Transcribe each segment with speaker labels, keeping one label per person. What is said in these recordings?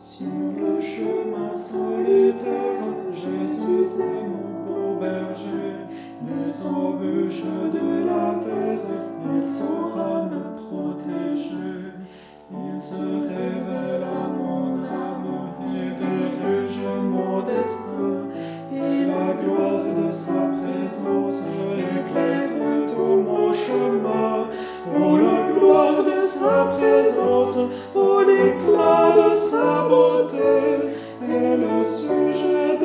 Speaker 1: Sur le chemin solitaire, Jésus est. sa présence, oh, l'éclat de sa beauté, et le sujet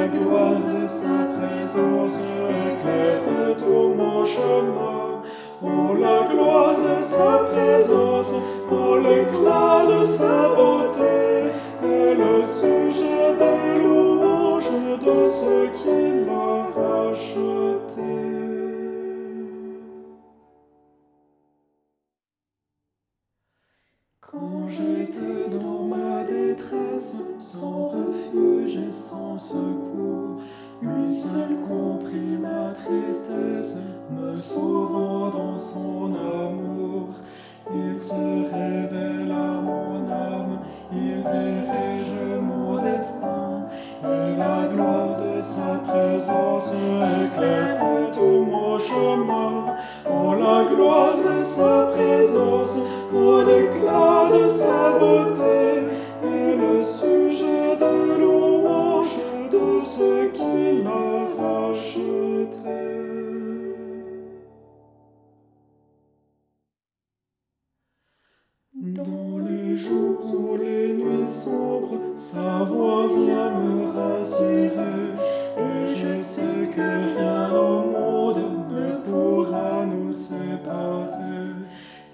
Speaker 1: la gloire de sa présence éclaire tout mon chemin. Oh, la gloire de sa présence, oh, l'éclat de sa beauté, et le sujet des louanges de ce qui l'a racheté. Quand j'étais dans ma détresse, sauvant dans son amour. Il se révèle à mon âme, il dirige mon destin, et la gloire de sa présence éclaire tout mon chemin. Oh, la gloire de sa présence, oh, Dans les jours ou les nuits sombres, sa voix vient me rassurer. Et je sais que rien au monde ne pourra nous séparer.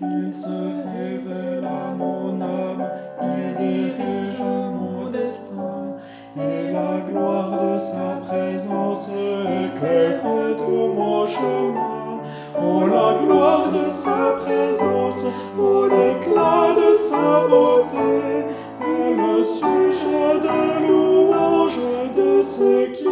Speaker 1: Il se révèle à mon âme, il dirige mon destin. Et la gloire de sa présence éclaire tout mon chemin. Oh, la gloire de sa présence, oh, de beauté, et le sujet de louanges de ce qui